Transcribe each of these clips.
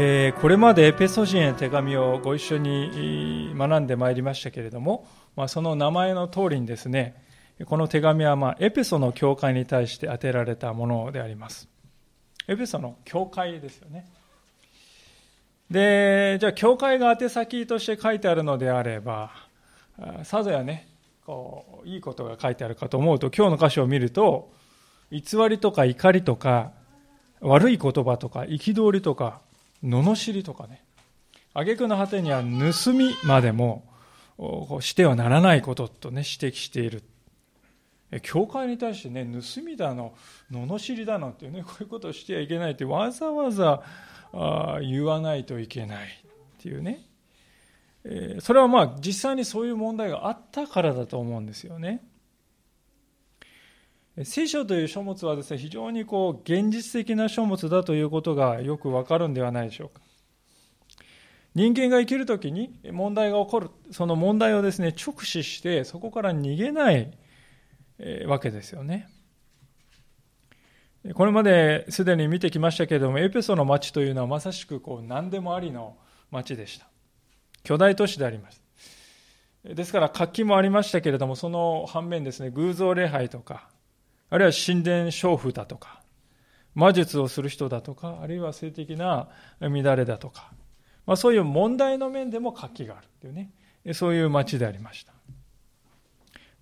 えー、これまでエペソ人への手紙をご一緒に学んでまいりましたけれども、まあ、その名前の通りにですね、この手紙は、まあ、エペソの教会に対して当てられたものであります。エペソの教会ですよね。で、じゃあ、教会が宛先として書いてあるのであれば、さぞやね、こう、いいことが書いてあるかと思うと、今日の箇所を見ると、偽りとか怒りとか、悪い言葉とか、憤りとか、罵りとかね、挙句の果てには盗みまでもしてはならないこととね、指摘している。教会に対してね、盗みだの、罵りだのっていうね、こういうことをしてはいけないってわざわざ言わないといけないっていうね。それはまあ実際にそういう問題があったからだと思うんですよね。聖書という書物はですね、非常にこう、現実的な書物だということがよくわかるんではないでしょうか。人間が生きるときに問題が起こる、その問題をですね、直視して、そこから逃げないわけですよね。これまですでに見てきましたけれども、エペソの町というのはまさしくこう何でもありの町でした。巨大都市でありました。ですから活気もありましたけれども、その反面ですね、偶像礼拝とか、あるいは神殿娼婦だとか、魔術をする人だとか、あるいは性的な乱れだとか、まあ、そういう問題の面でも活気があるというね、そういう町でありました。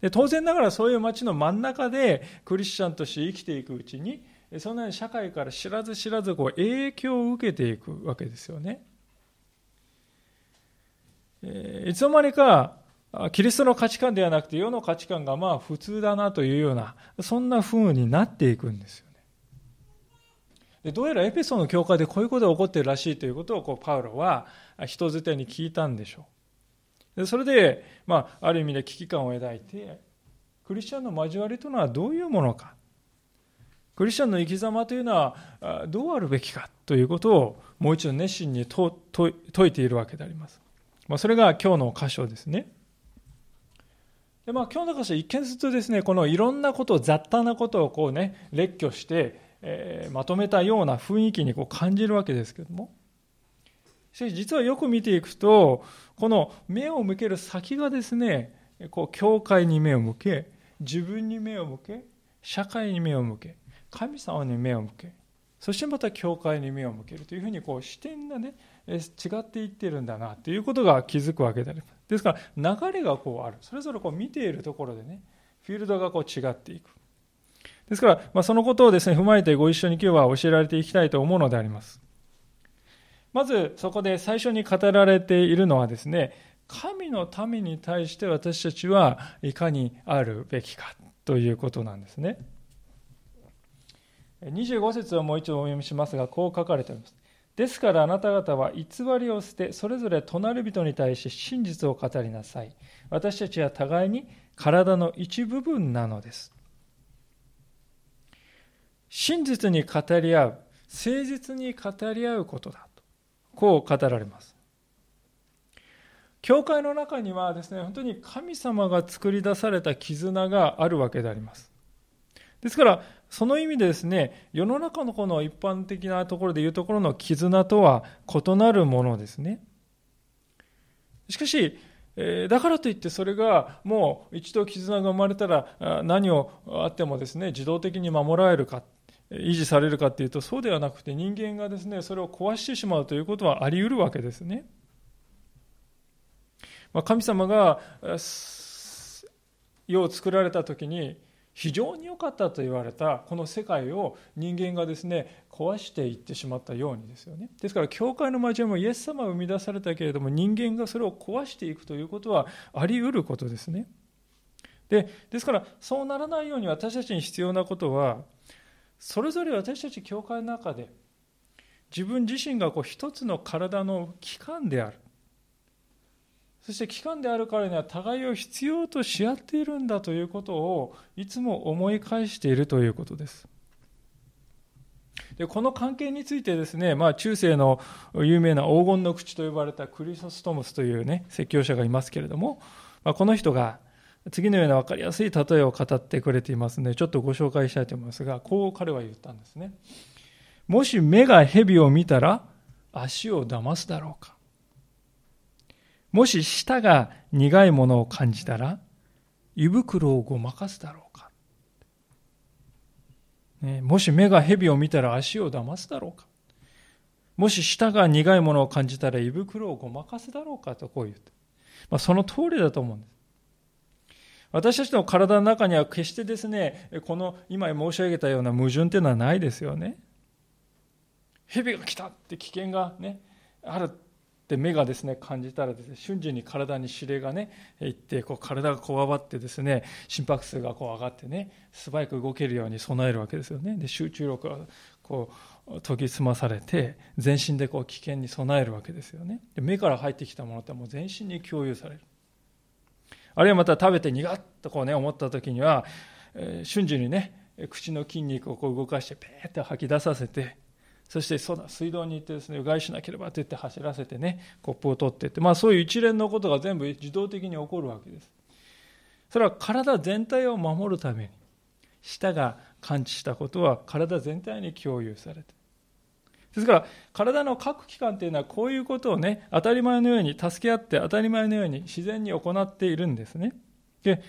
で当然ながらそういう町の真ん中でクリスチャンとして生きていくうちに、そんなに社会から知らず知らずこう影響を受けていくわけですよね。えいつの間にかキリストの価値観ではなくて世の価値観がまあ普通だなというような、そんな風になっていくんですよね。でどうやらエペソの教会でこういうことが起こってるらしいということをこうパウロは人づてに聞いたんでしょう。でそれで、まあ、ある意味で危機感を抱いて、クリスチャンの交わりというのはどういうものか。クリスチャンの生き様というのはどうあるべきかということをもう一度熱心に問いているわけであります。まあ、それが今日の箇所ですね。でまあ、今日の箇所一見するとですね、このいろんなことを、雑多なことをこうね、列挙して、えー、まとめたような雰囲気にこう感じるわけですけども、しかし実はよく見ていくと、この目を向ける先がですね、こう、教会に目を向け、自分に目を向け、社会に目を向け、神様に目を向け、そしてまた教会に目を向けるというふうにこう視点がね、違っていってるんだなということが気づくわけであります。ですから流れがこうある。それぞれこう見ているところでね、フィールドがこう違っていく。ですから、まあ、そのことをですね、踏まえてご一緒に今日は教えられていきたいと思うのであります。まずそこで最初に語られているのはですね、神のために対して私たちはいかにあるべきかということなんですね。25節をもう一度お読みしますが、こう書かれています。ですからあなた方は偽りを捨て、それぞれ隣人に対して真実を語りなさい。私たちは互いに体の一部分なのです。真実に語り合う、誠実に語り合うことだと、こう語られます。教会の中にはですね、本当に神様が作り出された絆があるわけであります。ですから、その意味でですね、世の中のこの一般的なところでいうところの絆とは異なるものですね。しかし、だからといってそれがもう一度絆が生まれたら何をあってもですね、自動的に守られるか、維持されるかというとそうではなくて人間がですね、それを壊してしまうということはあり得るわけですね。まあ神様が世を作られた時に非常に良かったと言われたこの世界を人間がですね壊していってしまったようにですよね。ですから教会の交わりもイエス様が生み出されたけれども人間がそれを壊していくということはあり得ることですね。でですからそうならないように私たちに必要なことはそれぞれ私たち教会の中で自分自身がこう一つの体の器官である。そして期間であるからには互いを必要とし合っているんだということをいつも思い返しているということです。でこの関係についてですね、まあ、中世の有名な黄金の口と呼ばれたクリソストムスというね、説教者がいますけれども、まあ、この人が次のような分かりやすい例えを語ってくれていますので、ちょっとご紹介したいと思いますが、こう彼は言ったんですね。もし目が蛇を見たら、足を騙すだろうかもし舌が苦いものを感じたら胃袋をごまかすだろうか、ね、もし目が蛇を見たら足を騙すだろうか。もし舌が苦いものを感じたら胃袋をごまかすだろうかとこう言って、まあ、その通りだと思うんです。私たちの体の中には決してですね、この今申し上げたような矛盾っていうのはないですよね。蛇が来たって危険がね、ある。って目がですね、感じたらですね、瞬時に体に指令がね、いって、こう体がこわばってですね、心拍数がこう上がってね、素早く動けるように備えるわけですよね。で、集中力がこう研ぎ澄まされて、全身でこう危険に備えるわけですよね。で目から入ってきたものってもう全身に共有される。あるいはまた食べて苦っとこうね思った時には、え、瞬時にね口の筋肉をこう動かしてペーッと吐き出させてそしてそうだ水道に行ってですねうがいしなければと言って走らせてねコップを取ってってまあそういう一連のことが全部自動的に起こるわけですそれは体全体を守るために舌が感知したことは体全体に共有されてですから、体の各器官というのはこういうことをね、当たり前のように助け合って当たり前のように自然に行っているんですね。で、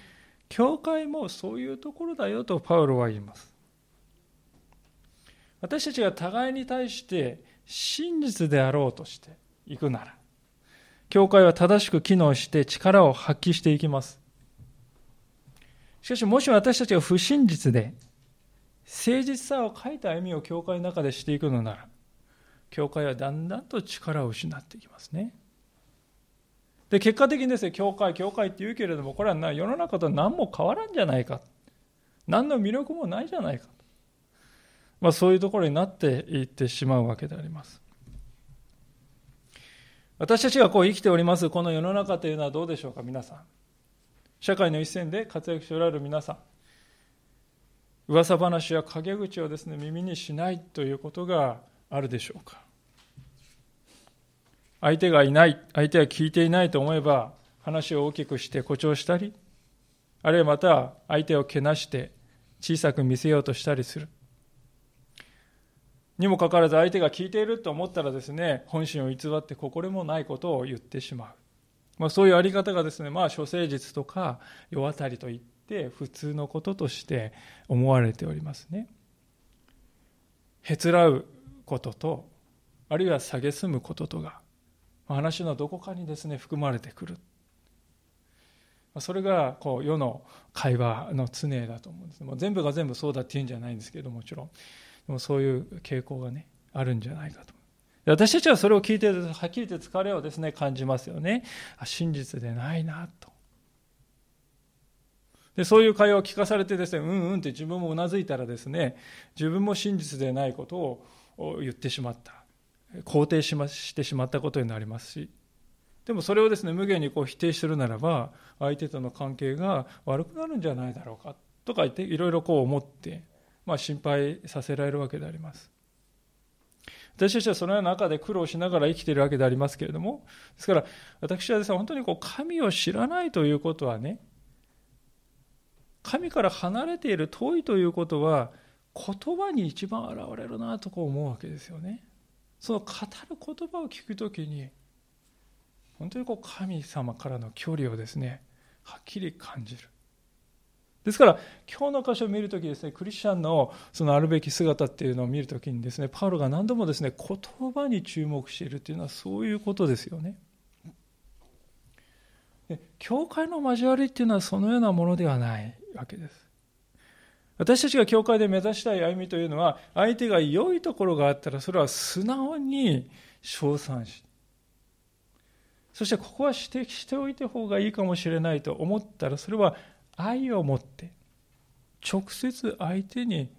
教会もそういうところだよとパウロは言います。私たちが互いに対して真実であろうとしていくなら、教会は正しく機能して力を発揮していきます。しかし、もし私たちが不真実で、誠実さを書いた歩みを教会の中でしていくのなら、教会はだんだんと力を失っていきますね。で、結果的にですね、教会、教会って言うけれども、これは世の中と何も変わらんじゃないか。何の魅力もないじゃないか。まあ、そういうところになっていってしまうわけであります。私たちがこう生きております、この世の中というのはどうでしょうか、皆さん。社会の一線で活躍しておられる皆さん。噂話や陰口をですね、耳にしないということがあるでしょうか？相手がいない相手は聞いていないと思えば話を大きくして誇張したりあるいはまた相手をけなして小さく見せようとしたりするにもかかわらず相手が聞いていると思ったらですね本心を偽って心もないことを言ってしまう、まあ、そういうあり方がですねまあ諸誠実とか世渡りといって普通のこととして思われておりますね。へつらうこととあるいは蔑むこととが話のどこかにですね含まれてくる。それがこう世の会話の常だと思うんですもう全部が全部そうだっていうんじゃないんですけどもちろん。でもそういう傾向がねあるんじゃないかと。私たちはそれを聞いてはっきりと疲れをですね感じますよね。真実でないなと。でそういう会話を聞かされてですねうんうんって自分もうなずいたらですね自分も真実でないことをを言ってしまった。肯定しましてしまったことになりますし。でもそれをですね無限にこう否定するならば相手との関係が悪くなるんじゃないだろうかとか言っていろいろこう思って、まあ、心配させられるわけであります私たちはそのような中で苦労しながら生きているわけでありますけれどもですから私はですね本当にこう神を知らないということはね神から離れている遠いということは言葉に一番現れるなとこう思うわけですよね。その語る言葉を聞くときに本当にこう神様からの距離をですねはっきり感じる。ですから今日の箇所を見るときですねクリスチャンのそのあるべき姿っていうのを見るときにですねパウロが何度もですね言葉に注目しているというのはそういうことですよね。教会の交わりっていうのはそのようなものではないわけです。私たちが教会で目指したい歩みというのは、相手が良いところがあったら、それは素直に称賛し、そしてここは指摘しておいた方がいいかもしれないと思ったら、それは愛を持って、直接相手に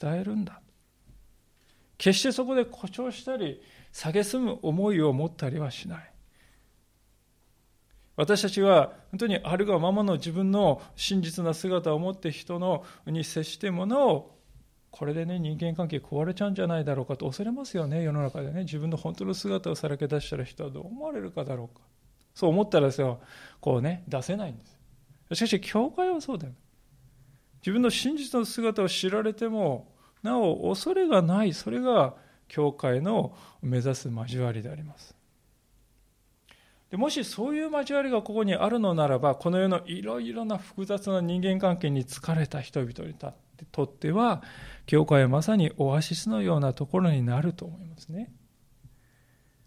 伝えるんだ。決してそこで誇張したり、蔑む思いを持ったりはしない。私たちは本当にあるがままの自分の真実な姿を持って人のに接してものをこれでね人間関係壊れちゃうんじゃないだろうかと恐れますよね。世の中でね。自分の本当の姿をさらけ出したら人はどう思われるかだろうか。そう思ったらですよ。こうね出せないんです。しかし教会はそうだよ自分の真実の姿を知られてもなお恐れがない。それが教会の目指す交わりであります。でもしそういう交わりがここにあるのならばこの世のいろいろな複雑な人間関係に疲れた人々にとっては教会はまさにオアシスのようなところになると思いますね。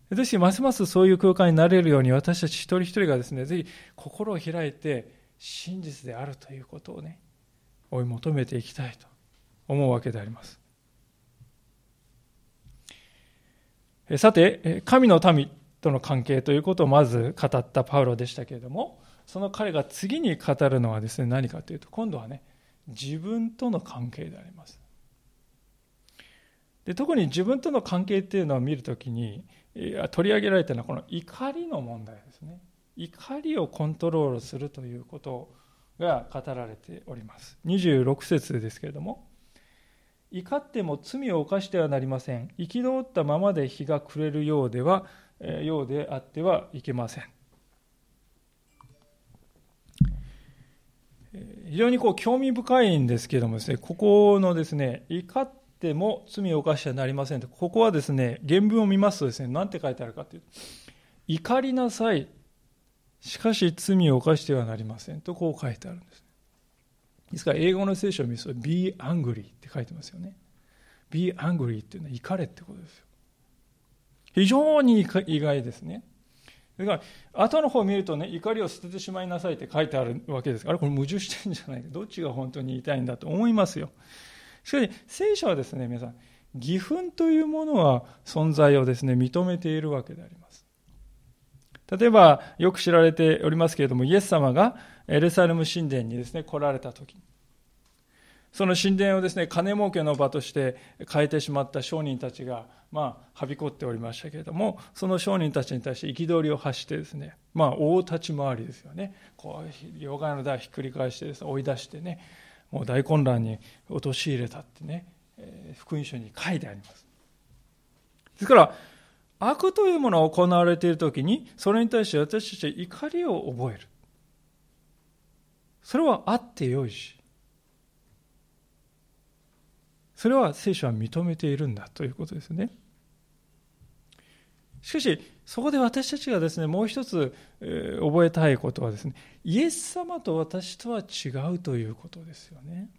ですしますますそういう空間になれるように私たち一人一人がですねぜひ心を開いて真実であるということをね追い求めていきたいと思うわけであります。さて神の民との関係ということをまず語ったパウロでしたけれどもその彼が次に語るのはですね何かというと今度はね自分との関係であります。で特に自分との関係っていうのを見るときに取り上げられたのはこの怒りの問題ですね。怒りをコントロールするということが語られております。26節ですけれども怒っても罪を犯してはなりません。憤ったままで日が暮れるようではようであってはいけません。非常にこう興味深いんですけれどもですねここのですね怒っても罪を犯してはなりませんここはですね原文を見ますとですね何て書いてあるかというと怒りなさいしかし罪を犯してはなりませんとこう書いてあるんです。ですから英語の聖書を見ると be angry って書いてますよね。be angry っていうのは怒れってことですよ。非常に意外ですね。だから後の方を見るとね怒りを捨ててしまいなさいって書いてあるわけですからこれ矛盾してるんじゃないかどっちが本当に言いたいんだと思いますよしかし聖書はですね皆さん義憤というものは存在をですね認めているわけであります例えば、よく知られておりますけれども、イエス様がエルサレム神殿にですね、来られた時その神殿をですね、金儲けの場として変えてしまった商人たちが、まあ、はびこっておりましたけれども、その商人たちに対して憤りを発してですね、まあ、大立ち回りですよね。こう、妖怪の台をひっくり返してです、ね、追い出してね、もう大混乱に陥れたってね、福音書に書いてあります。ですから、悪というものが行われているときに、それに対して私たちは怒りを覚える。それはあってよいし、それは聖書は認めているんだということですね。しかし、そこで私たちがですね、もう一つ、えー、覚えたいことはですね、イエス様と私とは違うということですよね。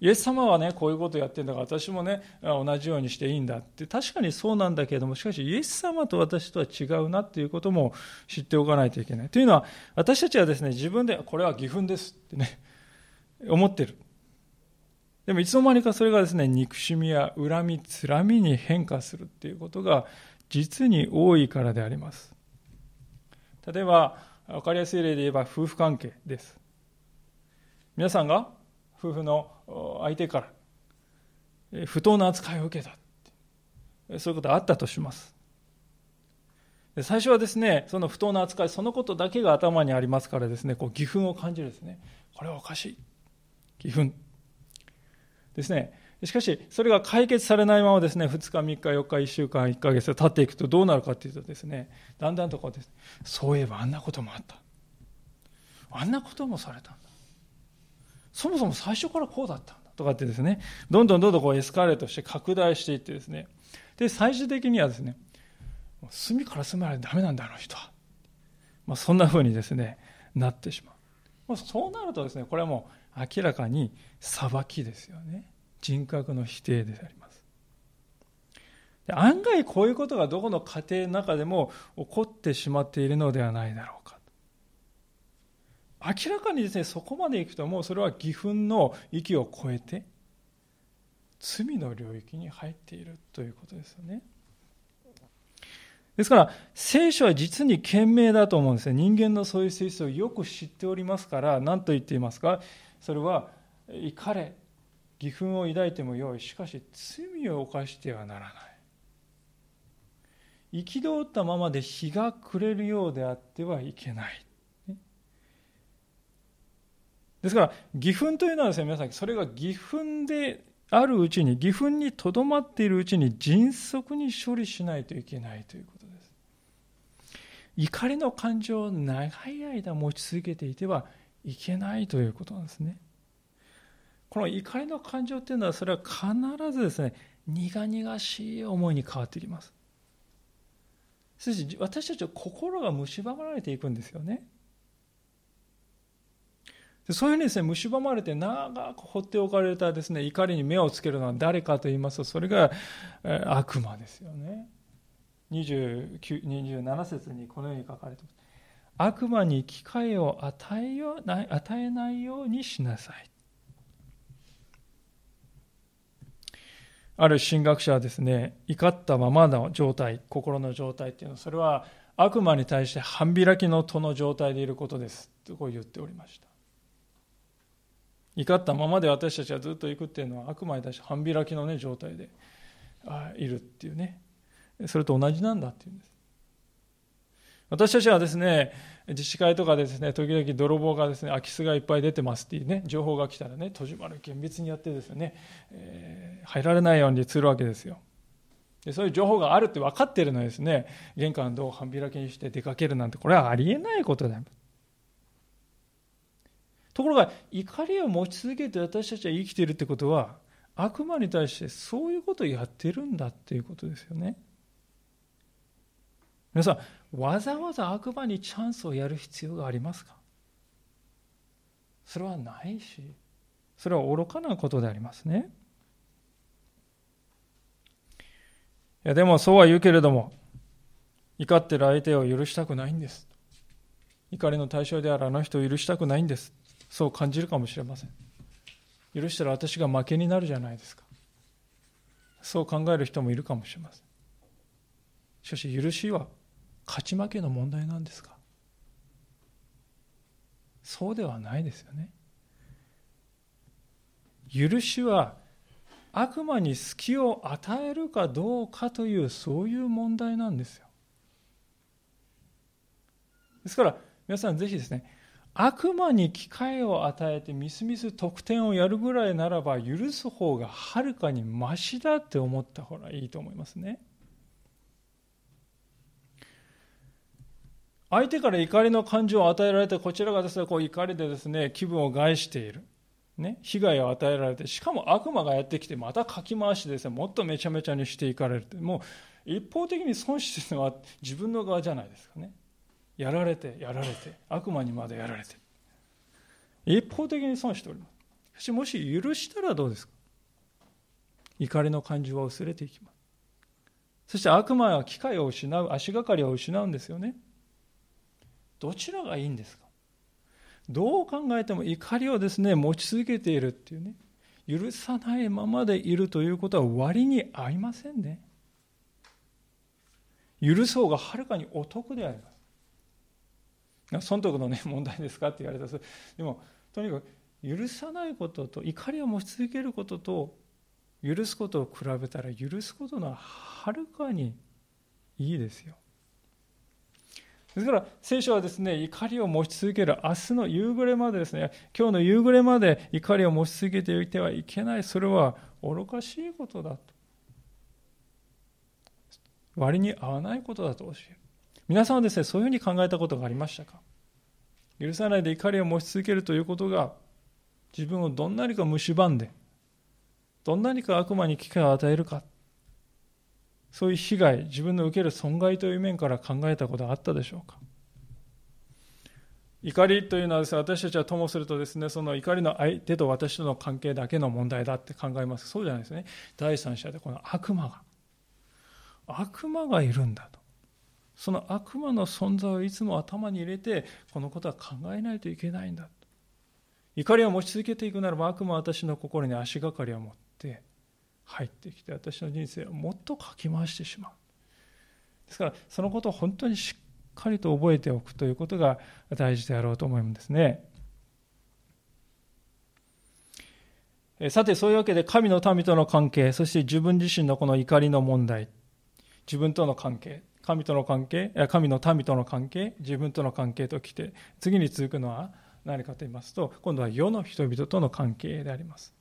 イエス様はね、こういうことをやってんだから、私もね、同じようにしていいんだって、確かにそうなんだけれども、しかし、イエス様と私とは違うなっていうことも知っておかないといけない。というのは、私たちはですね、自分で、これは義憤ですってね、思ってる。でも、いつの間にかそれがですね、憎しみや恨み、つらみに変化するっていうことが、実に多いからであります。例えば、分かりやすい例で言えば、夫婦関係です。皆さんが夫婦の相手から不当な扱いを受けた。そういうことがあったとします。最初はですねその不当な扱いそのことだけが頭にありますからですねこう義憤を感じるですね。これはおかしい。義憤。ですね。しかしそれが解決されないままですね2日3日4日1週間1ヶ月経っていくとどうなるかというとですねだんだんとこうですそういえばあんなこともあった。あんなこともされた。んだそもそも最初からこうだったんだとかってですね、どんどんどんどんこうエスカレートして拡大していってですね、で、最終的にはですね、隅から隅までダメなんだ、あの人は。まあ、そんな風にですね、なってしまう。まあ、そうなるとですね、これはもう明らかに裁きですよね。人格の否定であります。案外こういうことがどこの家庭の中でも起こってしまっているのではないだろうか。明らかにですね、そこまでいくともうそれは義憤の域を超えて、罪の領域に入っているということですよね。ですから、聖書は実に賢明だと思うんですね。人間のそういう性質をよく知っておりますから、何と言っていますか？それは、怒れ、義憤を抱いてもよい。しかし、罪を犯してはならない。憤ったままで日が暮れるようであってはいけない。ですから、義憤というのはですね、皆さん、それが義憤であるうちに、義憤にとどまっているうちに迅速に処理しないといけないということです。怒りの感情を長い間持ち続けていてはいけないということなんですね。この怒りの感情っていうのは、それは必ずですね、苦々しい思いに変わってきます。そして私たちは心が蝕まれていくんですよね。そういうふうにですね、蝕まれて長く放っておかれたですね、怒りに目をつけるのは誰かと言いますと、それが悪魔ですよね。27節にこのように書かれています。悪魔に機会を与えよない与えないようにしなさい。ある神学者はですね、怒ったままの状態、心の状態っていうのは、それは悪魔に対して半開きの戸の状態でいることです。とこう言っておりました。怒ったままで私たちはずっと行くっていうのは悪魔に対して半開きの、ね、状態でいるっていうね。それと同じなんだっていうんです。私たちはですね自治会とかですね時々泥棒がですね空き巣がいっぱい出てますっていうね情報が来たらね戸締まる厳密にやってですね、えー、入られないようにするわけですよ。でそういう情報があるって分かってるのにですね玄関戸を半開きにして出かけるなんてこれはありえないことだところが怒りを持ち続けて私たちは生きているってことは悪魔に対してそういうことをやってるんだっていうことですよね。皆さんわざわざ悪魔にチャンスをやる必要がありますか？それはないしそれは愚かなことでありますね。いやでもそうは言うけれども怒ってる相手を許したくないんです。怒りの対象であるあの人を許したくないんです。そう感じるかもしれません。許したら私が負けになるじゃないですか。そう考える人もいるかもしれません。しかし許しは勝ち負けの問題なんですか。そうではないですよね。許しは悪魔に隙を与えるかどうかというそういう問題なんですよ。ですから皆さんぜひですね悪魔に機会を与えてみすみす得点をやるぐらいならば許す方がはるかにましだって思った方がいいと思いますね。相手から怒りの感情を与えられてこちらがですねこう怒りでですね気分を害している、ね、被害を与えられてしかも悪魔がやってきてまたかき回しですねもっとめちゃめちゃにしていかれるもう一方的に損してるのは自分の側じゃないですかね。やられてやられて悪魔にまでやられて。一方的に損しております。しかしもし許したらどうですか？怒りの感情は薄れていきます。そして悪魔は機会を失う足がかりを失うんですよね。どちらがいいんですか？どう考えても怒りをですね持ち続けているっていうね。許さないままでいるということは割に合いませんね。許そうがはるかにお得であります。損得の、ね、問題ですかって言われたらでもとにかく許さないことと怒りを持ち続けることと許すことを比べたら許すことのははるかにいいですよ。ですから聖書はですね怒りを持ち続ける明日の夕暮れまでですね今日の夕暮れまで怒りを持ち続けていてはいけない。それは愚かしいことだと。割に合わないことだと教える。皆さんはですね、そういうふうに考えたことがありましたか？許さないで怒りを持ち続けるということが、自分をどんなにか蝕んで、どんなにか悪魔に機会を与えるか、そういう被害、自分の受ける損害という面から考えたことがあったでしょうか？怒りというのはです、ね、私たちはともするとですね、その怒りの相手と私との関係だけの問題だって考えます。そうじゃないですね。第三者でこの悪魔が、悪魔がいるんだと。その悪魔の存在をいつも頭に入れてこのことは考えないといけないんだ怒りを持ち続けていくならば悪魔は私の心に足がかりを持って入ってきて私の人生をもっとかき回してしまう。ですからそのことを本当にしっかりと覚えておくということが大事であろうと思うんですね。さてそういうわけで神の民との関係そして自分自身のこの怒りの問題自分との関係。神との関係、神の民との関係、自分との関係ときて、次に続くのは何かと言いますと、今度は世の人々との関係であります。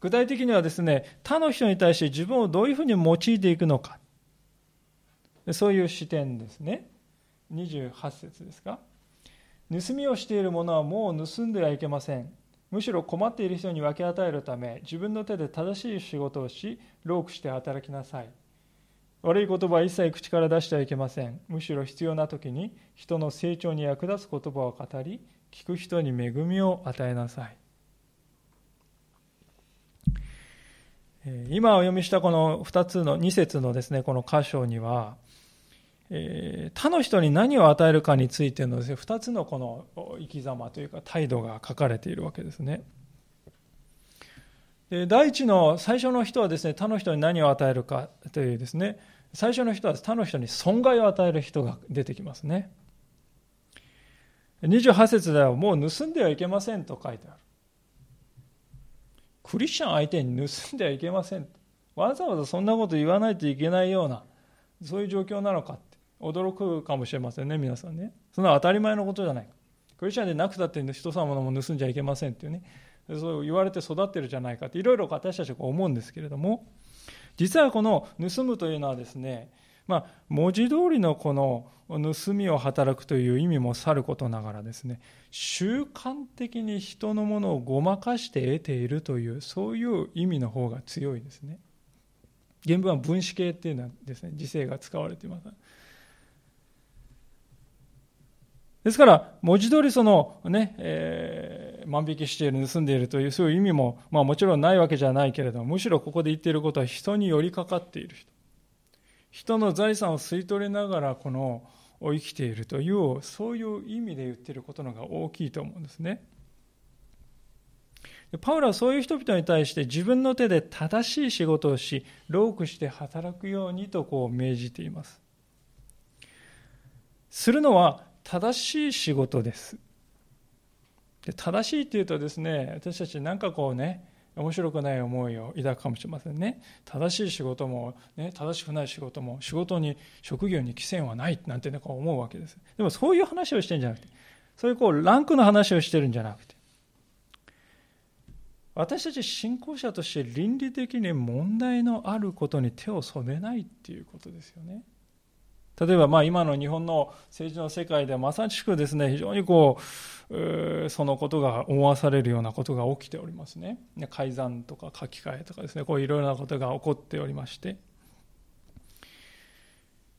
具体的にはですね、他の人に対して自分をどういうふうに用いていくのか、そういう視点ですね。28節ですか。盗みをしている者はもう盗んではいけません。むしろ困っている人に分け与えるため自分の手で正しい仕事をし労苦して働きなさい悪い言葉は一切口から出してはいけませんむしろ必要な時に人の成長に役立つ言葉を語り聞く人に恵みを与えなさい今お読みしたこの2つの2節のですねこの箇所には、他の人に何を与えるかについてのです、ね、2つのこの生き様というか態度が書かれているわけですね。で第一の最初の人はですね他の人に何を与えるかというですね最初の人は他の人に損害を与える人が出てきますね。28節ではもう盗んではいけませんと書いてある。クリスチャン相手に盗んではいけません。わざわざそんなこと言わないといけないような、そういう状況なのかって驚くかもしれませんね、皆さんね。そんな当たり前のことじゃない。クリスチャンでなくたって人様のも盗んじゃいけませんっていうね、そう言われて育ってるじゃないかって、いろいろ私たちは思うんですけれども、実はこの盗むというのはですね、まあ、文字通りのこの盗みを働くという意味もさることながらですね、習慣的に人のものをごまかして得ているという、そういう意味の方が強いですね。原文は分子形っていうのはですね、時世が使われています。ですから、文字通りそのね、えー、万引きしている、盗んでいるという、そういう意味も、まあもちろんないわけじゃないけれども、むしろここで言っていることは人に寄りかかっている人。人の財産を吸い取りながら、この、生きているという、そういう意味で言っていることのが大きいと思うんですね。パウロはそういう人々に対して自分の手で正しい仕事をし、労苦して働くようにとこう命じています。するのは正しい仕事です。で正しいっていうとですね、私たちなんかこうね、面白くない思いを抱くかもしれませんね。正しい仕事も、ね、正しくない仕事も、仕事に、職業に規制はないなんて、ね、こう思うわけです。でもそういう話をしてるんじゃなくて、そういうこうランクの話をしてるんじゃなくて、私たち信仰者として倫理的に問題のあることに手を染めないっていうことですよね。例えばまあ今の日本の政治の世界ではまさしくですね、非常にこう、そのことが思わされるようなことが起きておりますね。改ざんとか書き換えとかですね、こういろいろなことが起こっておりまして。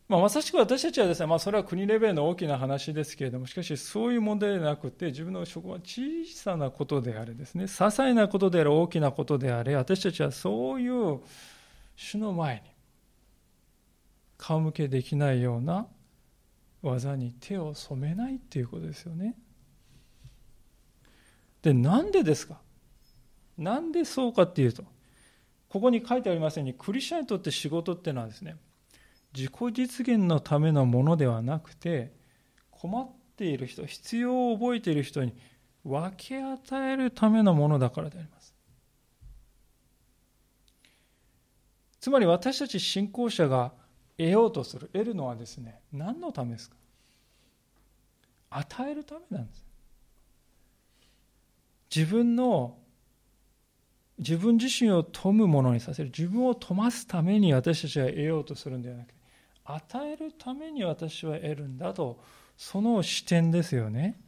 まあ、まさしく私たちはですね、まあ、それは国レベルの大きな話ですけれども、しかしそういう問題ではなくて、自分の職場は小さなことであれですね、些細なことであれ、大きなことであれ、私たちはそういう主の前に、顔向けできないような技に手を染めないっていうことですよね。で、なんでですか？なんでそうかっていうと、ここに書いてありますように、クリスチャンにとって仕事っていうのはですね、自己実現のためのものではなくて、困っている人、必要を覚えている人に分け与えるためのものだからであります。つまり私たち信仰者が得ようとする。得るのはですね何のためですか？与えるためなんです。自分の自分自身を富むものにさせる。自分を富ますために私たちは得ようとするんではなくて与えるために私は得るんだとその視点ですよね。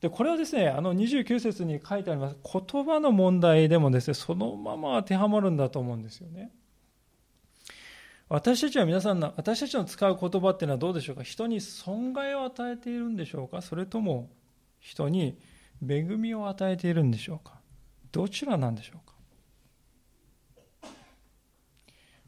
でこれはですねあの29節に書いてあります。言葉の問題でもですねそのまま当てはまるんだと思うんですよね。私たちは皆さんの、私たちの使う言葉っていうのはどうでしょうか？人に損害を与えているんでしょうか？それとも人に恵みを与えているんでしょうか？どちらなんでしょうか？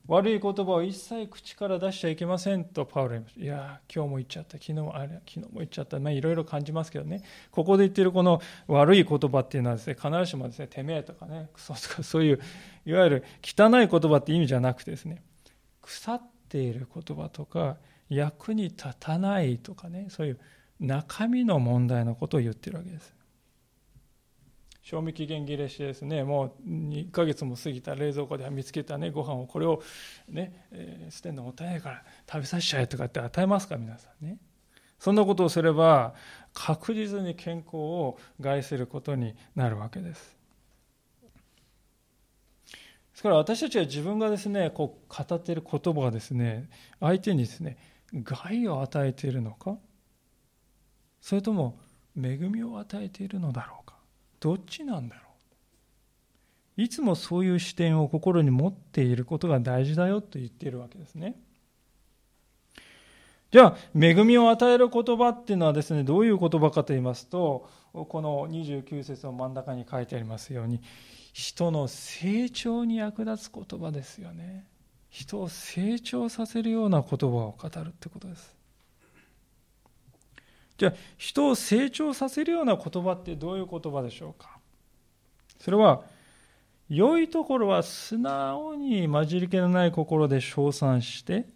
悪い言葉を一切口から出しちゃいけませんとパウロ言いました。いや、今日も言っちゃった、昨日もあれ、昨日も言っちゃった、まあ、いろいろ感じますけどね、ここで言っているこの悪い言葉っていうのはですね、必ずしもですね、てめえとかね、クソとかそういう、いわゆる汚い言葉って意味じゃなくてですね、腐っている言葉とか役に立たないとかねそういう中身の問題のことを言ってるわけです。賞味期限切れしてですねもう2ヶ月も過ぎた冷蔵庫で見つけたねご飯をこれをね、えー、捨てるのもったいないから食べさせちゃえとかって与えますか皆さんね。そんなことをすれば確実に健康を害することになるわけです。ですから私たちは自分がですね、こう語っている言葉がですね、相手にですね、害を与えているのか、それとも恵みを与えているのだろうかどっちなんだろういつもそういう視点を心に持っていることが大事だよと言っているわけですね。じゃあ、恵みを与える言葉っていうのはですね、どういう言葉かと言いますと、この29節の真ん中に書いてありますように、人の成長に役立つ言葉ですよね。人を成長させるような言葉を語るってことです。じゃあ、人を成長させるような言葉ってどういう言葉でしょうか？それは、良いところは素直に混じり気のない心で称賛して、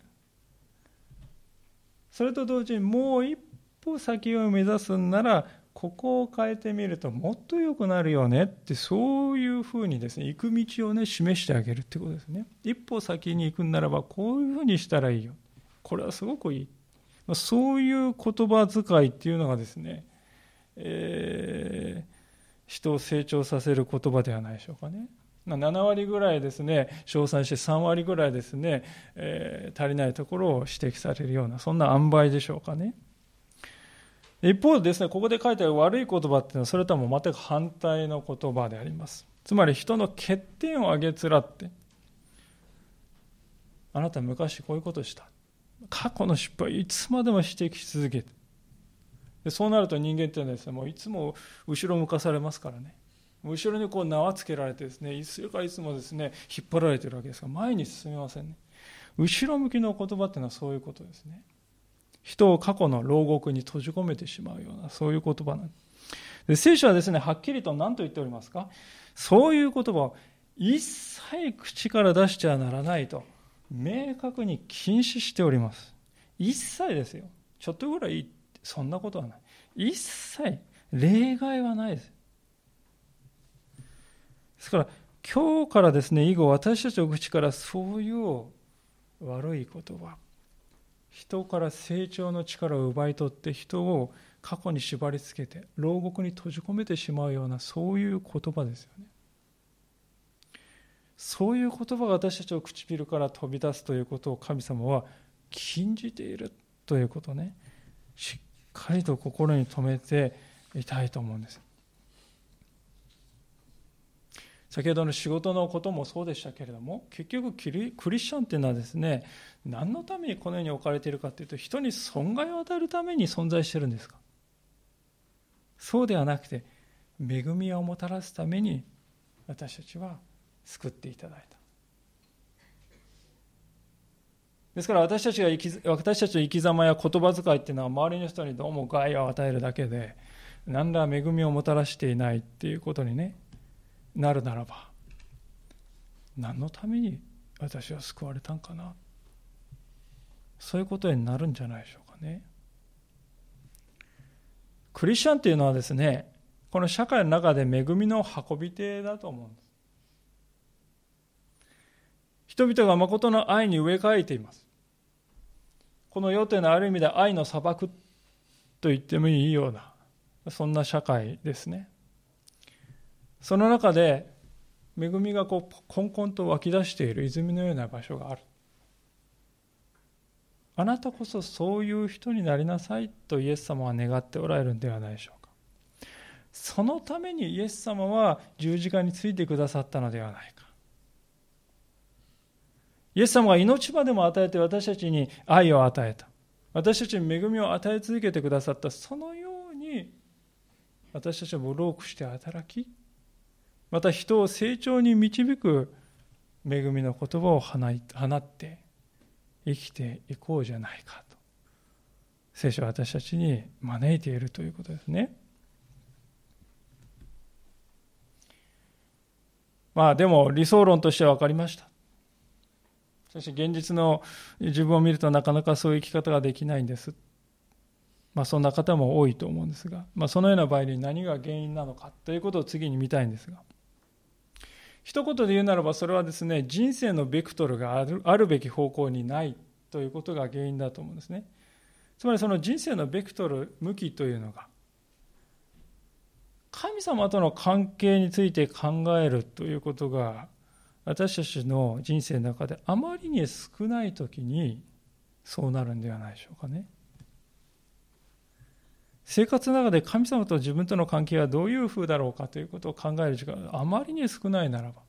それと同時にもう一歩先を目指すんならここを変えてみるともっと良くなるよねってそういうふうにですね行く道をね示してあげるってことですね。一歩先に行くんならばこういうふうにしたらいいよ。これはすごくいい。そういう言葉遣いっていうのがですね、えー、人を成長させる言葉ではないでしょうかね。7割ぐらいですね、称賛して3割ぐらいですね、えー、足りないところを指摘されるような、そんな塩梅でしょうかね。一方ですね、ここで書いてある悪い言葉っていうのは、それとはも全く反対の言葉であります。つまり人の欠点を挙げつらって、あなた昔こういうことした。過去の失敗いつまでも指摘し続けて。でそうなると人間っていうのはですね、もういつも後ろ向かされますからね。後ろにこう縄つけられてですね、それかいつもですね、引っ張られてるわけですが、前に進めませんね。後ろ向きの言葉っていうのはそういうことですね。人を過去の牢獄に閉じ込めてしまうような、そういう言葉なんで聖書はですね、はっきりと何と言っておりますか？そういう言葉を一切口から出しちゃならないと、明確に禁止しております。一切ですよ。ちょっとぐらいそんなことはない。一切、例外はないです。ですから、今日からですね、以後私たちの口からそういう悪い言葉、人から成長の力を奪い取って人を過去に縛り付けて牢獄に閉じ込めてしまうようなそういう言葉ですよね。そういう言葉が私たちの唇から飛び出すということを神様は禁じているということねしっかりと心に留めていたいと思うんです。先ほどの仕事のこともそうでしたけれども結局クリスチャンっていうのはですね何のためにこの世に置かれているかというと人に損害を与えるために存在してるんですか？そうではなくて恵みをもたらすために私たちは救っていただいた。ですから私たちが生き私たちの生き様や言葉遣いっていうのは周りの人にどうも害を与えるだけで何ら恵みをもたらしていないっていうことにねなるならば何のために私は救われたんかな？そういうことになるんじゃないでしょうかね。クリスチャンっていうのはですねこの社会の中で恵みの運び手だと思うんです。人々が誠の愛に植え替えています。この世というのはある意味で愛の砂漠と言ってもいいようなそんな社会ですね。その中で恵みがこうこんこんと湧き出している泉のような場所がある。あなたこそそういう人になりなさいとイエス様は願っておられるんではないでしょうか。そのためにイエス様は十字架についてくださったのではないか。イエス様が命までも与えて私たちに愛を与えた。私たちに恵みを与え続けてくださった。そのように私たちはブロークして働きまた人を成長に導く恵みの言葉を放って生きていこうじゃないかと聖書は私たちに招いているということですね。まあでも理想論としては分かりました。そし現実の自分を見るとなかなかそういう生き方ができないんです。まあそんな方も多いと思うんですが、まあそのような場合に何が原因なのかということを次に見たいんですが。一言で言うならばそれはですね人生のベクトルがあるあるべき方向にないということが原因だと思うんですね。つまりその人生のベクトル向きというのが神様との関係について考えるということが私たちの人生の中であまりに少ない時にそうなるんではないでしょうかね。生活の中で神様と自分との関係はどういうふうだろうかということを考える時間があまりに少ないならば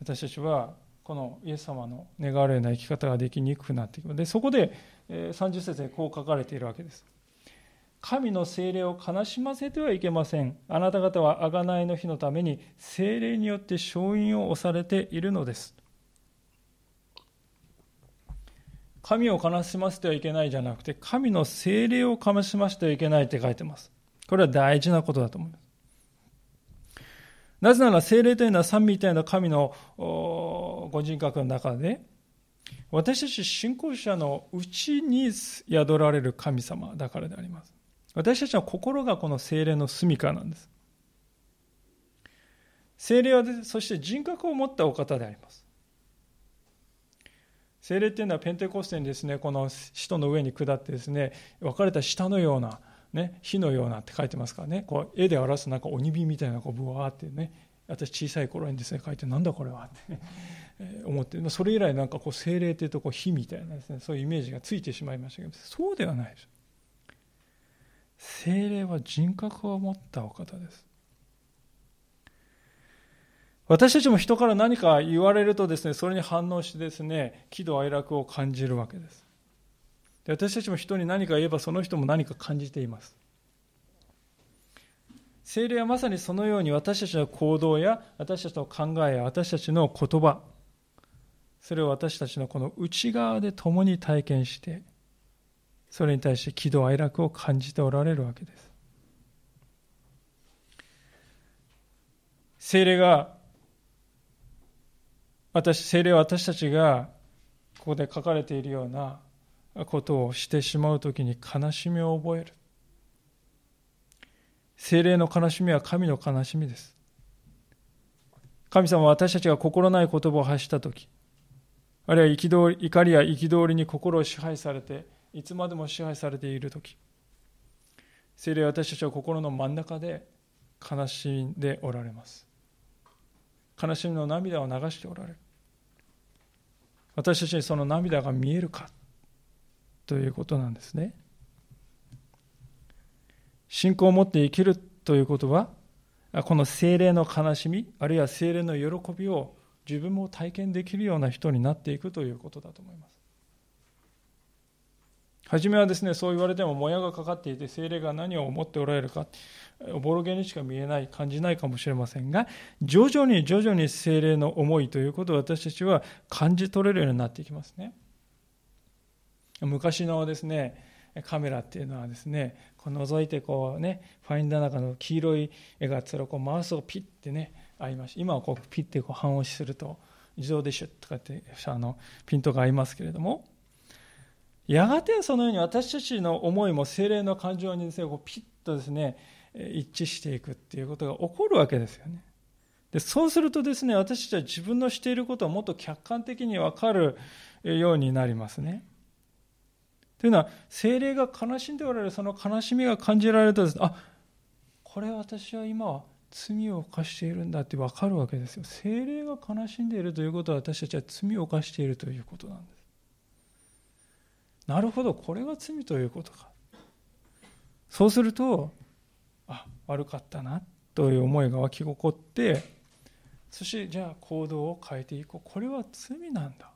私たちはこのイエス様の願われるような生き方ができにくくなっていく。でそこで30節でこう書かれているわけです。神の精霊を悲しませてはいけません。あなた方は贖いの日のために精霊によって勝因を押されているのです。神を悲しませてはいけないじゃなくて神の精霊を悲しませてはいけないって書いてます。これは大事なことだと思います。なぜなら精霊というのは三位一体の神のご人格の中で私たち信仰者のうちに宿られる神様だからであります。私たちの心がこの精霊の住みかなんです。精霊はそして人格を持ったお方であります。精霊っていうのはペンテコステにですねこの使徒の上に下ってですね分かれた下のようなね、火のようなって書いてますからね、こう絵で表すなんか鬼火みたいなこうブワーってね、私小さい頃にですね、書いてなんだこれはって、思って、それ以来なんかこう精霊っていうとこう火みたいなですね、そういうイメージがついてしまいましたけど、そうではないです。精霊は人格を持ったお方です。私たちも人から何か言われるとですね、それに反応してですね、喜怒哀楽を感じるわけです。で私たちも人に何か言えばその人も何か感じています精霊はまさにそのように私たちの行動や私たちの考えや私たちの言葉それを私たちのこの内側で共に体験してそれに対して喜怒哀楽を感じておられるわけです精霊が私精霊は私たちがここで書かれているようなことをしてしまうときに悲しみを覚える。精霊の悲しみは神の悲しみです。神様は私たちが心ない言葉を発したとき、あるいは憤り怒りや憤りに心を支配されて、いつまでも支配されているとき、精霊は私たちは心の真ん中で悲しんでおられます。悲しみの涙を流しておられる。私たちにその涙が見えるか？ということなんですね。信仰を持って生きるということは、この精霊の悲しみ、あるいは精霊の喜びを自分も体験できるような人になっていくということだと思います。初めはですね、そう言われてももやがかかっていて、精霊が何を思っておられるか、おぼろげにしか見えない、感じないかもしれませんが、徐々に徐々に精霊の思いということを私たちは感じ取れるようになっていきますね。昔のですねカメラっていうのはですねこう覗いてこうねファインダーの中の黄色い絵がつらこうマウスをピッてね合いまして今はこうピッてこう半押しすると自動でシュッとかってあのピントが合いますけれどもやがてそのように私たちの思いも精霊の感情にですねこうピッとですね一致していくっていうことが起こるわけですよね。でそうするとですね私たちは自分のしていることをもっと客観的に分かるようになりますね。というのは精霊が悲しんでおられるその悲しみが感じられるとですねあこれ私は今は罪を犯しているんだって分かるわけですよ精霊が悲しんでいるということは私たちは罪を犯しているということなんですなるほどこれが罪ということかそうするとあ悪かったなという思いが湧き起こってそしてじゃあ行動を変えていこうこれは罪なんだ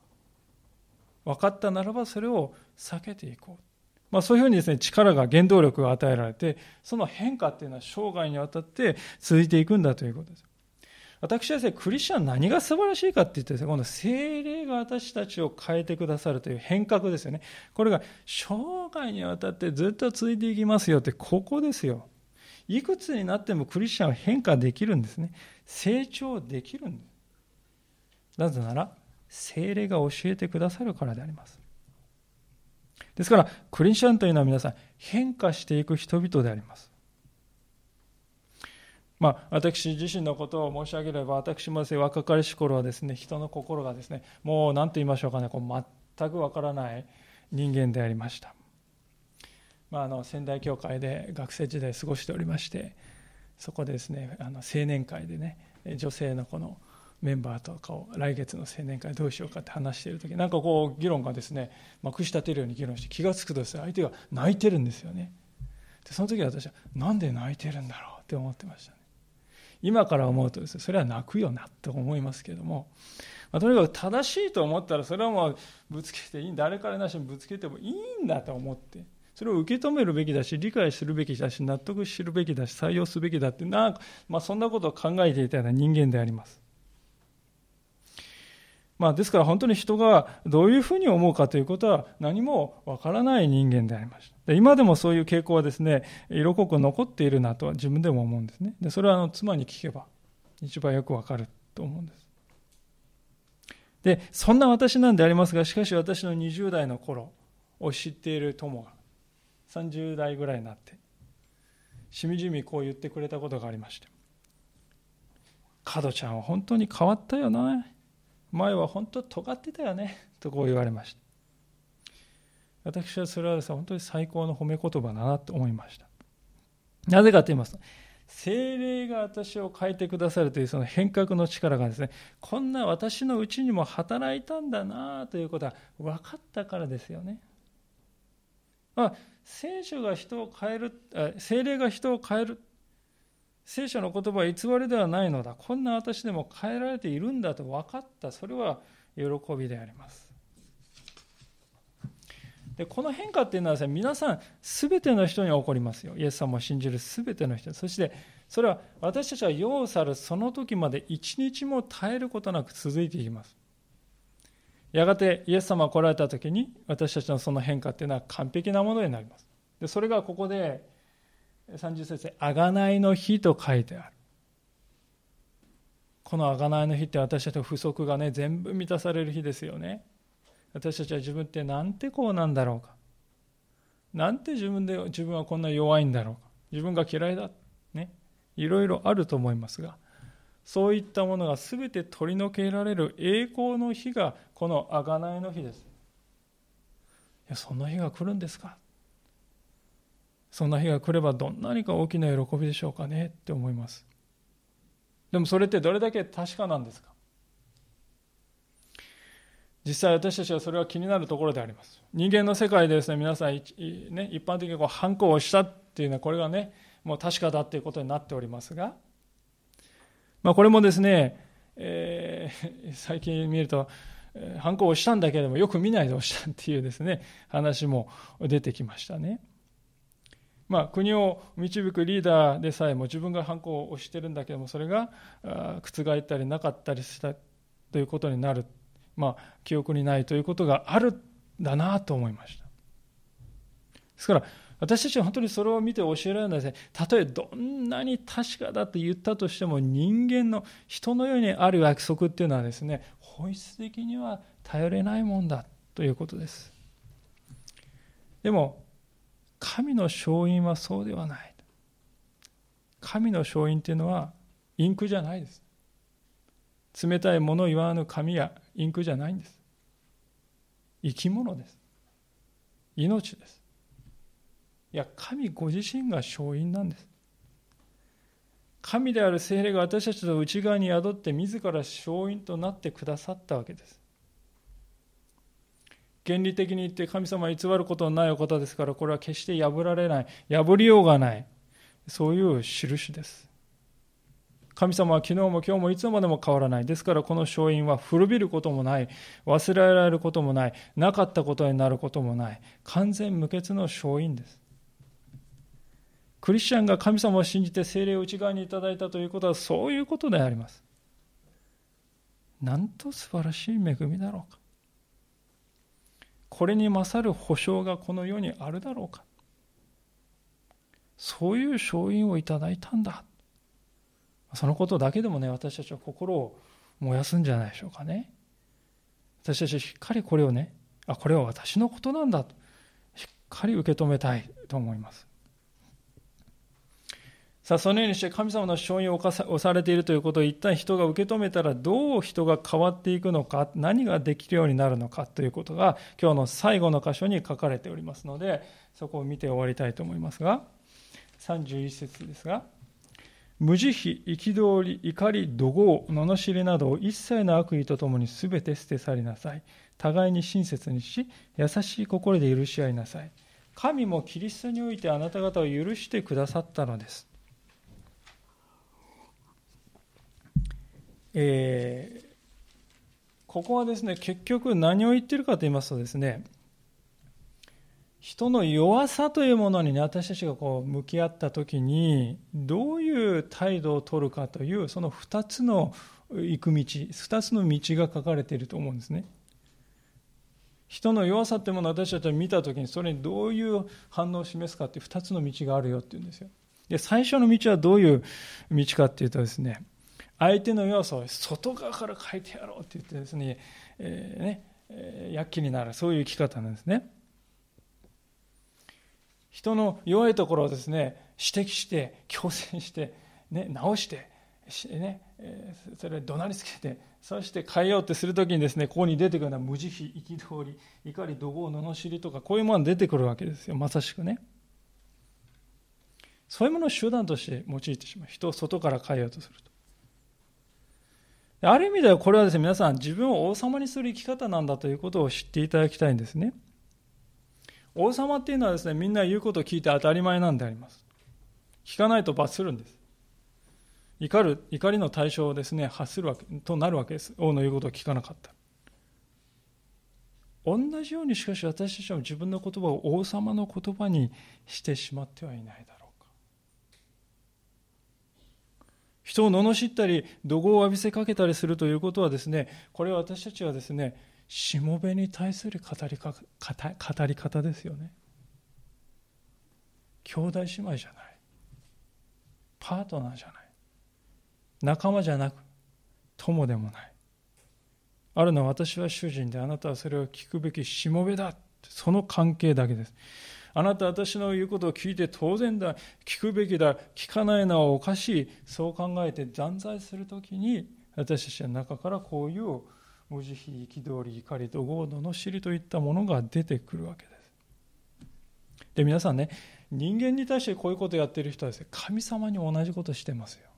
分かったならばそれを避けていこう。まあ、そういうふうにですね、力が、原動力が与えられて、その変化っていうのは生涯にわたって続いていくんだということです。私はですね、クリスチャン何が素晴らしいかって言ってですね、この精霊が私たちを変えてくださるという変革ですよね。これが生涯にわたってずっと続いていきますよって、ここですよ。いくつになってもクリスチャンは変化できるんですね。成長できるんです。なぜなら、精霊が教えてくださるからであります。ですから、クリスチャンというのは皆さん、変化していく人々であります。まあ、私自身のことを申し上げれば、私もです、ね、若かりし頃はですね、人の心がですね、もう何と言いましょうかね、こう全くわからない人間でありました。まあ、あの仙台教会で学生時代過ごしておりまして、そこでですね、あの青年会でね、女性のこのメンバーとかを来月の青年会どうしようかって話している時なんかこう議論がですねまくし立てるように議論して気が付くとですね相手が泣いてるんですよねでその時私はなんで泣いてるんだろうって思ってましたね今から思うとですねそれは泣くよなと思いますけども、まあ、とにかく正しいと思ったらそれはもうぶつけていい誰からなしにぶつけてもいいんだと思ってそれを受け止めるべきだし理解するべきだし納得するべきだし採用すべきだってなんか、まあ、そんなことを考えていたような人間であります。まあ、ですから本当に人がどういうふうに思うかということは何もわからない人間でありました。で今でもそういう傾向はですね、色濃く残っているなとは自分でも思うんですね。でそれはあの妻に聞けば一番よくわかると思うんです。で、そんな私なんでありますが、しかし私の20代の頃を知っている友が30代ぐらいになって、しみじみこう言ってくれたことがありまして、角ちゃんは本当に変わったよな。前は本当尖ってたよねとこう言われました。私はそれはですね本当に最高の褒め言葉だなと思いました。なぜかと言いますと精霊が私を変えてくださるというその変革の力がですねこんな私のうちにも働いたんだなということは分かったからですよね。あ聖書が人を変える精霊が人を変える聖書の言葉は偽りではないのだ。こんな私でも変えられているんだと分かった。それは喜びであります。でこの変化っていうのはですね、皆さん、すべての人に起こりますよ。イエス様を信じるすべての人。そして、それは私たちは世を去るその時まで一日も絶えることなく続いていきます。やがてイエス様が来られた時に、私たちのその変化っていうのは完璧なものになります。でそれがここで30節で、あがないの日と書いてある。このあがないの日って私たちの不足がね、全部満たされる日ですよね。私たちは自分ってなんてこうなんだろうか。なんて自分で、自分はこんな弱いんだろうか。自分が嫌いだ。ね。いろいろあると思いますが、そういったものが全て取り除けられる栄光の日が、このあがないの日です。いや、そんな日が来るんですか？そんな日が来ればどんなにか大きな喜びでしょうかねって思います。でもそれってどれだけ確かなんですか？実際私たちはそれは気になるところであります。人間の世界でですね皆さん、ね、一般的にこう反抗をしたっていうのはこれがねもう確かだっていうことになっておりますが、まあ、これもですね、えー、最近見ると反抗をしたんだけれどもよく見ないで押したっていうですね話も出てきましたね。まあ、国を導くリーダーでさえも自分が反抗を押してるんだけどもそれが覆ったりなかったりしたということになる、まあ、記憶にないということがあるんだなと思いました。ですから私たちは本当にそれを見て教えられないですね。たとえどんなに確かだと言ったとしても人間の人のようにある約束っていうのはですね本質的には頼れないもんだということです。でも神の勝因はそうではない。神の勝因というのはインクじゃないです。冷たいもの言わぬ紙やインクじゃないんです。生き物です。命です。いや、神ご自身が勝因なんです。神である精霊が私たちの内側に宿って自ら勝因となってくださったわけです。原理的に言って神様は偽ることのないお方ですからこれは決して破られない。破りようがない。そういう印です。神様は昨日も今日もいつまでも変わらない。ですからこの勝因は古びることもない。忘れられることもない。なかったことになることもない。完全無欠の勝因です。クリスチャンが神様を信じて精霊を内側にいただいたということはそういうことであります。なんと素晴らしい恵みだろうか。これに勝る保証がこの世にあるだろうか。そういう勝因をいただいたんだ。そのことだけでもね私たちは心を燃やすんじゃないでしょうかね。私たちはしっかりこれをねあこれは私のことなんだ。としっかり受け止めたいと思います。さあ、そのようにして神様の勝因を押されているということを一旦人が受け止めたらどう人が変わっていくのか、何ができるようになるのかということが今日の最後の箇所に書かれておりますので、そこを見て終わりたいと思いますが、31節ですが、無慈悲、憤り、怒り、怒号、罵りなどを一切の悪意とともに全て捨て去りなさい。互いに親切にし、優しい心で許し合いなさい。神もキリストにおいてあなた方を許してくださったのです。えー、ここはですね、結局何を言ってるかと言いますとですね、人の弱さというものに、ね、私たちがこう向き合った時にどういう態度を取るかというその2つの行く道2つの道が書かれていると思うんですね。人の弱さというものを私たちは見た時にそれにどういう反応を示すかという2つの道があるよっていうんですよ。で最初の道はどういう道かっていうとですね相手の弱さを外側から書いてやろうって言ってですね,、えーねえー、躍起になるそういう生き方なんですね。人の弱いところをですね指摘して強制して、ね、直してね、それを怒鳴りつけてそして変えようってするときにですねここに出てくるのは無慈悲憤り怒り怒号罵りとかこういうものが出てくるわけですよまさしくね。そういうものを手段として用いてしまう。人を外から変えようとすると。ある意味ではこれはですね皆さん自分を王様にする生き方なんだということを知っていただきたいんですね王様っていうのはですね、みんな言うことを聞いて当たり前なんであります。聞かないと罰するんです。怒る、怒りの対象をですね、発するわけ、となるわけです。王の言うことを聞かなかった。同じようにしかし私たちは自分の言葉を王様の言葉にしてしまってはいないだろうか。人を罵ったり、怒号を浴びせかけたりするということはですね、これは私たちはですね、しもべに対する語りか語り方ですよね。兄弟姉妹じゃない。パートナーじゃない。仲間じゃなく友でもない。あるのは私は主人であなたはそれを聞くべきしもべだ。その関係だけです。あなた私の言うことを聞いて当然だ聞くべきだ聞かないのはおかしいそう考えて断罪するときに私たちの中からこういう無慈悲、憤り、怒り、怒号、罵りといったものが出てくるわけです。で、皆さんね、人間に対してこういうことをやっている人はですね、神様に同じことしてますよ。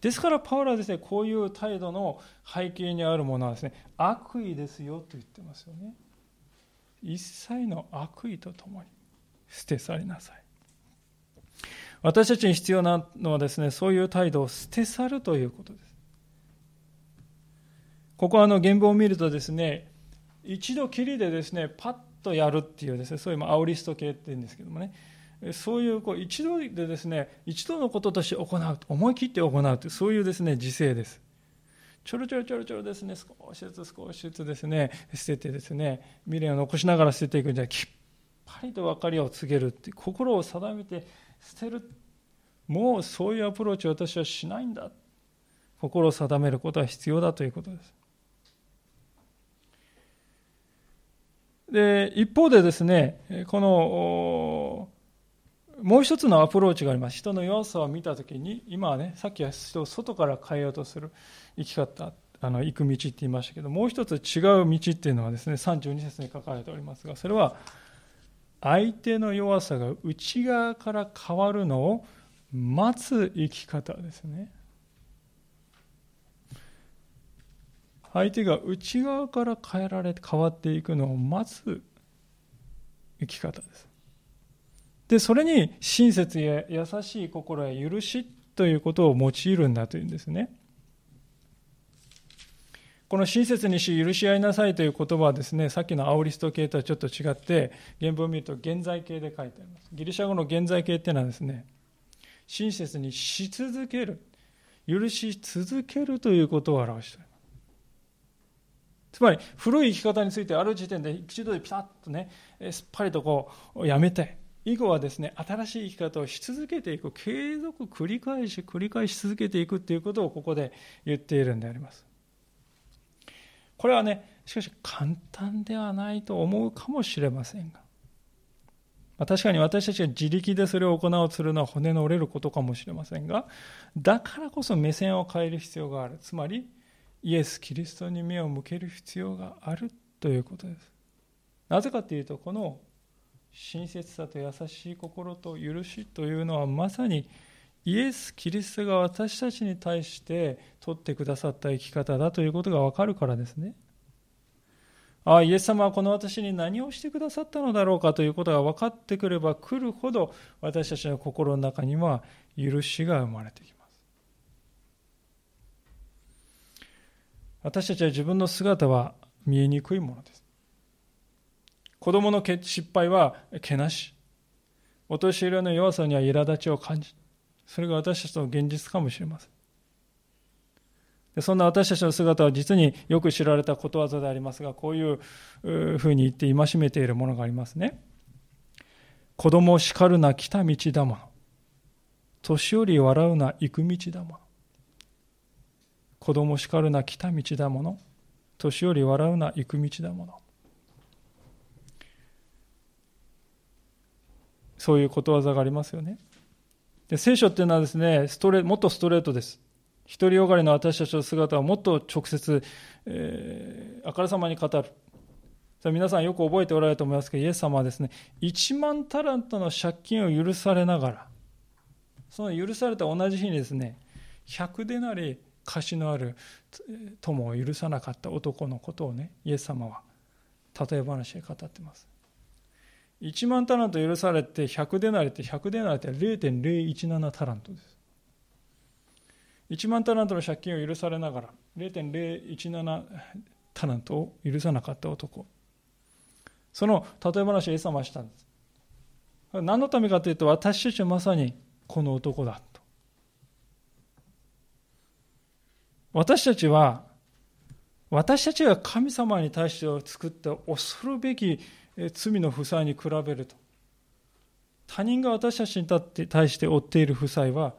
ですから、パウラはですね、こういう態度の背景にあるものはですね、悪意ですよと言ってますよね。一切の悪意とともに捨て去りなさい。私たちに必要なのはですね、そういう態度を捨て去るということです。ここはあの原文を見るとですね、一度きりでですね、パッとやるっていうですね、そういうアオリスト系って言うんですけどもね、そういうこう一度でですね、一度のこととして行う、思い切って行うという、そういうですね、時勢です。ちょろちょろちょろちょろですね、少しずつ少しずつですね、捨ててですね、未練を残しながら捨てていくんじゃなきぱりと別れを告げるって心を定めて捨てる。もうそういうアプローチを私はしないんだ。心を定めることは必要だということです。で、一方でですね、この、もう一つのアプローチがあります。人の弱さを見たときに、今はね、さっきは人を外から変えようとする生き方、あの、行く道って言いましたけど、もう一つ違う道っていうのはですね、32節に書かれておりますが、それは、相手の弱さが内側から変わるのを待つ生き方ですね。相手が内側から変えられて変わっていくのを待つ生き方です。で、それに親切や優しい心や許しということを用いるんだというんですね。この親切にし許し合いなさいという言葉はですね、さっきのアオリスト系とはちょっと違って、原文を見ると現在形で書いてあります。ギリシャ語の現在形っていうのはですね、親切にし続ける、許し続けるということを表しています。つまり古い生き方についてある時点で一度でピタッとねすっぱりとこうやめて以後はですね新しい生き方をし続けていく継続繰り返し繰り返し続けていくということをここで言っているんであります。これはねしかし簡単ではないと思うかもしれませんが、ま、確かに私たちが自力でそれを行うするのは骨の折れることかもしれませんがだからこそ目線を変える必要がある。つまりイエス・キリストに目を向ける必要があるということです。なぜかというと、この親切さと優しい心と許しというのはまさにイエス・キリストが私たちに対して取ってくださった生き方だということがわかるからですね。ああ、イエス様はこの私に何をしてくださったのだろうかということが分かってくれば来るほど私たちの心の中には許しが生まれてきます。私たちは自分の姿は見えにくいものです。子供の失敗はけなし、お年寄りの弱さには苛立ちを感じ、それが私たちの現実かもしれません。そんな私たちの姿は実によく知られたことわざでありますが、こういうふうに言って戒めているものがありますね。子供を叱るな来た道だもの。年寄り笑うな行く道だもの。子供を叱るな来た道だもの。年寄り笑うな行く道だもの。そういうことわざがありますよね。で聖書っていうのはですね、ストレもっとストレートです。独りよがりの私たちの姿をもっと直接、えー、あからさまに語る。皆さんよく覚えておられると思いますけど、イエス様はですね、1万タラントの借金を許されながら、その許された同じ日にですね、100でなり貸しのある友を許さなかった男のことをね、イエス様は例え話で語っています。1万タラント許されて100デナリって100デナリって0.017タラントです。1万タラントの借金を許されながら0.017タラントを許さなかった男。その例え話をイエス様はしたんです。何のためかというと私たちはまさにこの男だと。私たちは私たちが神様に対して作った恐るべき罪の負債に比べると。他人が私たちに対して負っている負債は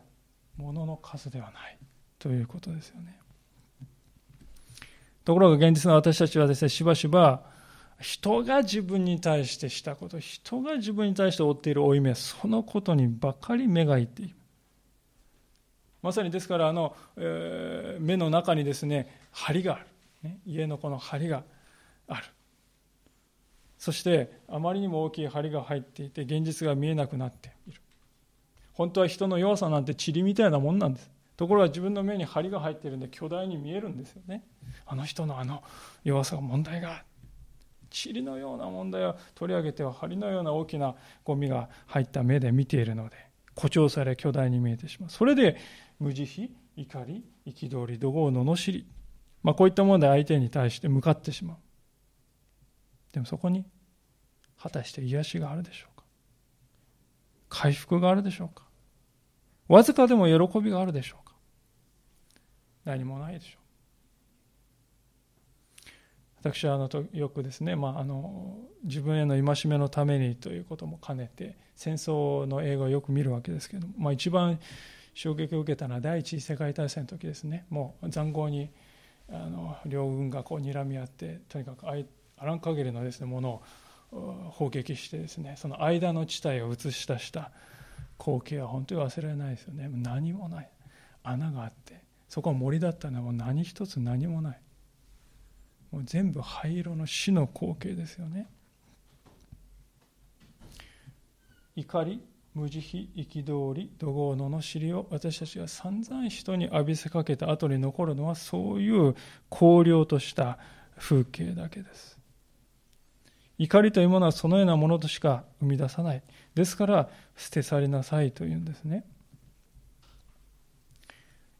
物の数ではない。ということですよね。ところが現実の私たちはですねしばしば人が自分に対してしたこと人が自分に対して負っている負い目そのことにばかり目がいっている。まさにですからあの、えー、目の中にですね針がある、ね、家のこの針がある。そしてあまりにも大きい針が入っていて現実が見えなくなっている。本当は人の弱さなんて塵みたいなもんなんです。ところが自分の目に針が入っているんで巨大に見えるんですよね。あの人のあの弱さが問題が塵のような問題を取り上げては針のような大きなゴミが入った目で見ているので誇張され巨大に見えてしまう。それで無慈悲怒り憤り怒号罵り、まあ、こういったもので相手に対して向かってしまう。でもそこに果たして癒しがあるでしょうか？回復があるでしょうか？わずかでも喜びがあるでしょうか？何もないでしょう。私はあのよくですね、まあ、あの自分への戒めのためにということも兼ねて戦争の映画をよく見るわけですけども、まあ、一番衝撃を受けたのは第一次世界大戦の時ですね。もう塹壕にあの両軍がこう睨み合ってとにかくあらん限りのですねものを砲撃してですねその間の地帯を映し出した光景は本当に忘れられないですよね。何もない。穴があってそこは森だったのはもう何一つ何もない。もう全部灰色の死の光景ですよね。怒り無慈悲憤り怒号の罵りを私たちが散々人に浴びせかけた後に残るのはそういう荒涼とした風景だけです。怒りというものはそのようなものとしか生み出さない。ですから、捨て去りなさいというんですね。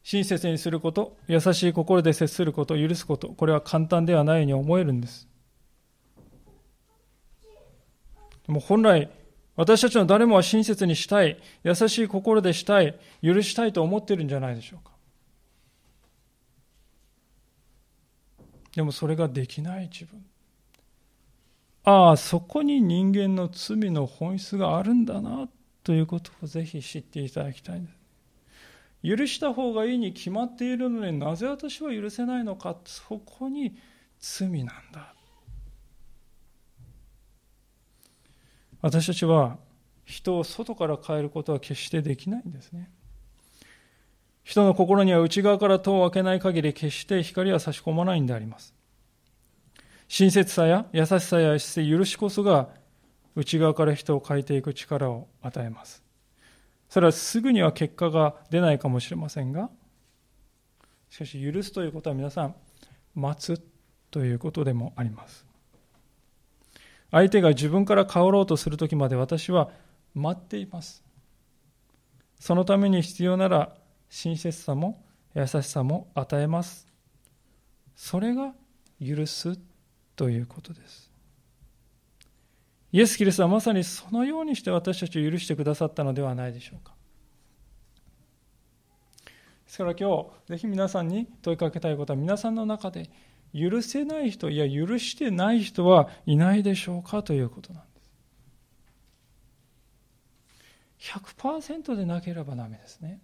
親切にすること、優しい心で接すること、許すこと、これは簡単ではないように思えるんです。でも本来、私たちの誰もは親切にしたい、優しい心でしたい、許したいと思ってるんじゃないでしょうか。でもそれができない自分。ああ、そこに人間の罪の本質があるんだな、ということをぜひ知っていただきたいんです。許した方がいいに決まっているのになぜ私は許せないのか、そこに罪なんだ。私たちは人を外から変えることは決してできないんですね。人の心には内側から戸を開けない限り決して光は差し込まないんであります。親切さや優しさやして許しこそが内側から人を変えていく力を与えます。それはすぐには結果が出ないかもしれませんが、しかし許すということは皆さん、待つということでもあります。相手が自分から変わろうとするときまで私は待っています。そのために必要なら親切さも優しさも与えます。それが許すということです。イエス・キリストはまさにそのようにして私たちを許してくださったのではないでしょうか。ですから今日、ぜひ皆さんに問いかけたいことは、皆さんの中で許せない人、いや許してない人はいないでしょうかということなんです。100%でなければダメですね。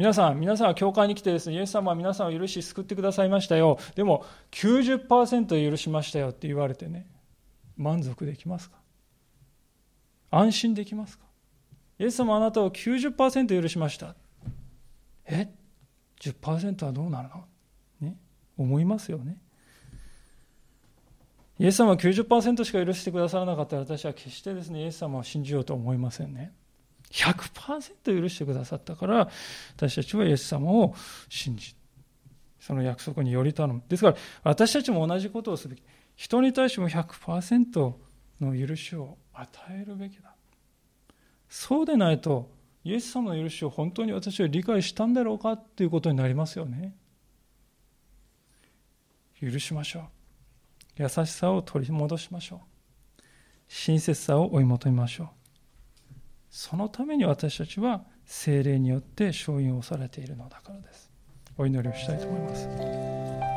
皆さん、皆さんは教会に来てですね、イエス様は皆さんを許し救ってくださいましたよ。でも90%許しましたよって言われてね、満足できますか？安心できますか？イエス様あなたを90%許しました。え ?10% はどうなるの？ね？思いますよね。イエス様は90%しか許してくださらなかったら私は決してですね、イエス様を信じようと思いませんね。100%許してくださったから私たちはイエス様を信じその約束により頼む。ですから私たちも同じことをすべき。人に対しても100%の許しを与えるべきだ。そうでないとイエス様の許しを本当に私は理解したんだろうかということになりますよね。許しましょう。優しさを取り戻しましょう。親切さを追い求めましょう。そのために私たちは精霊によって勝因をされているのだからです。お祈りをしたいと思います。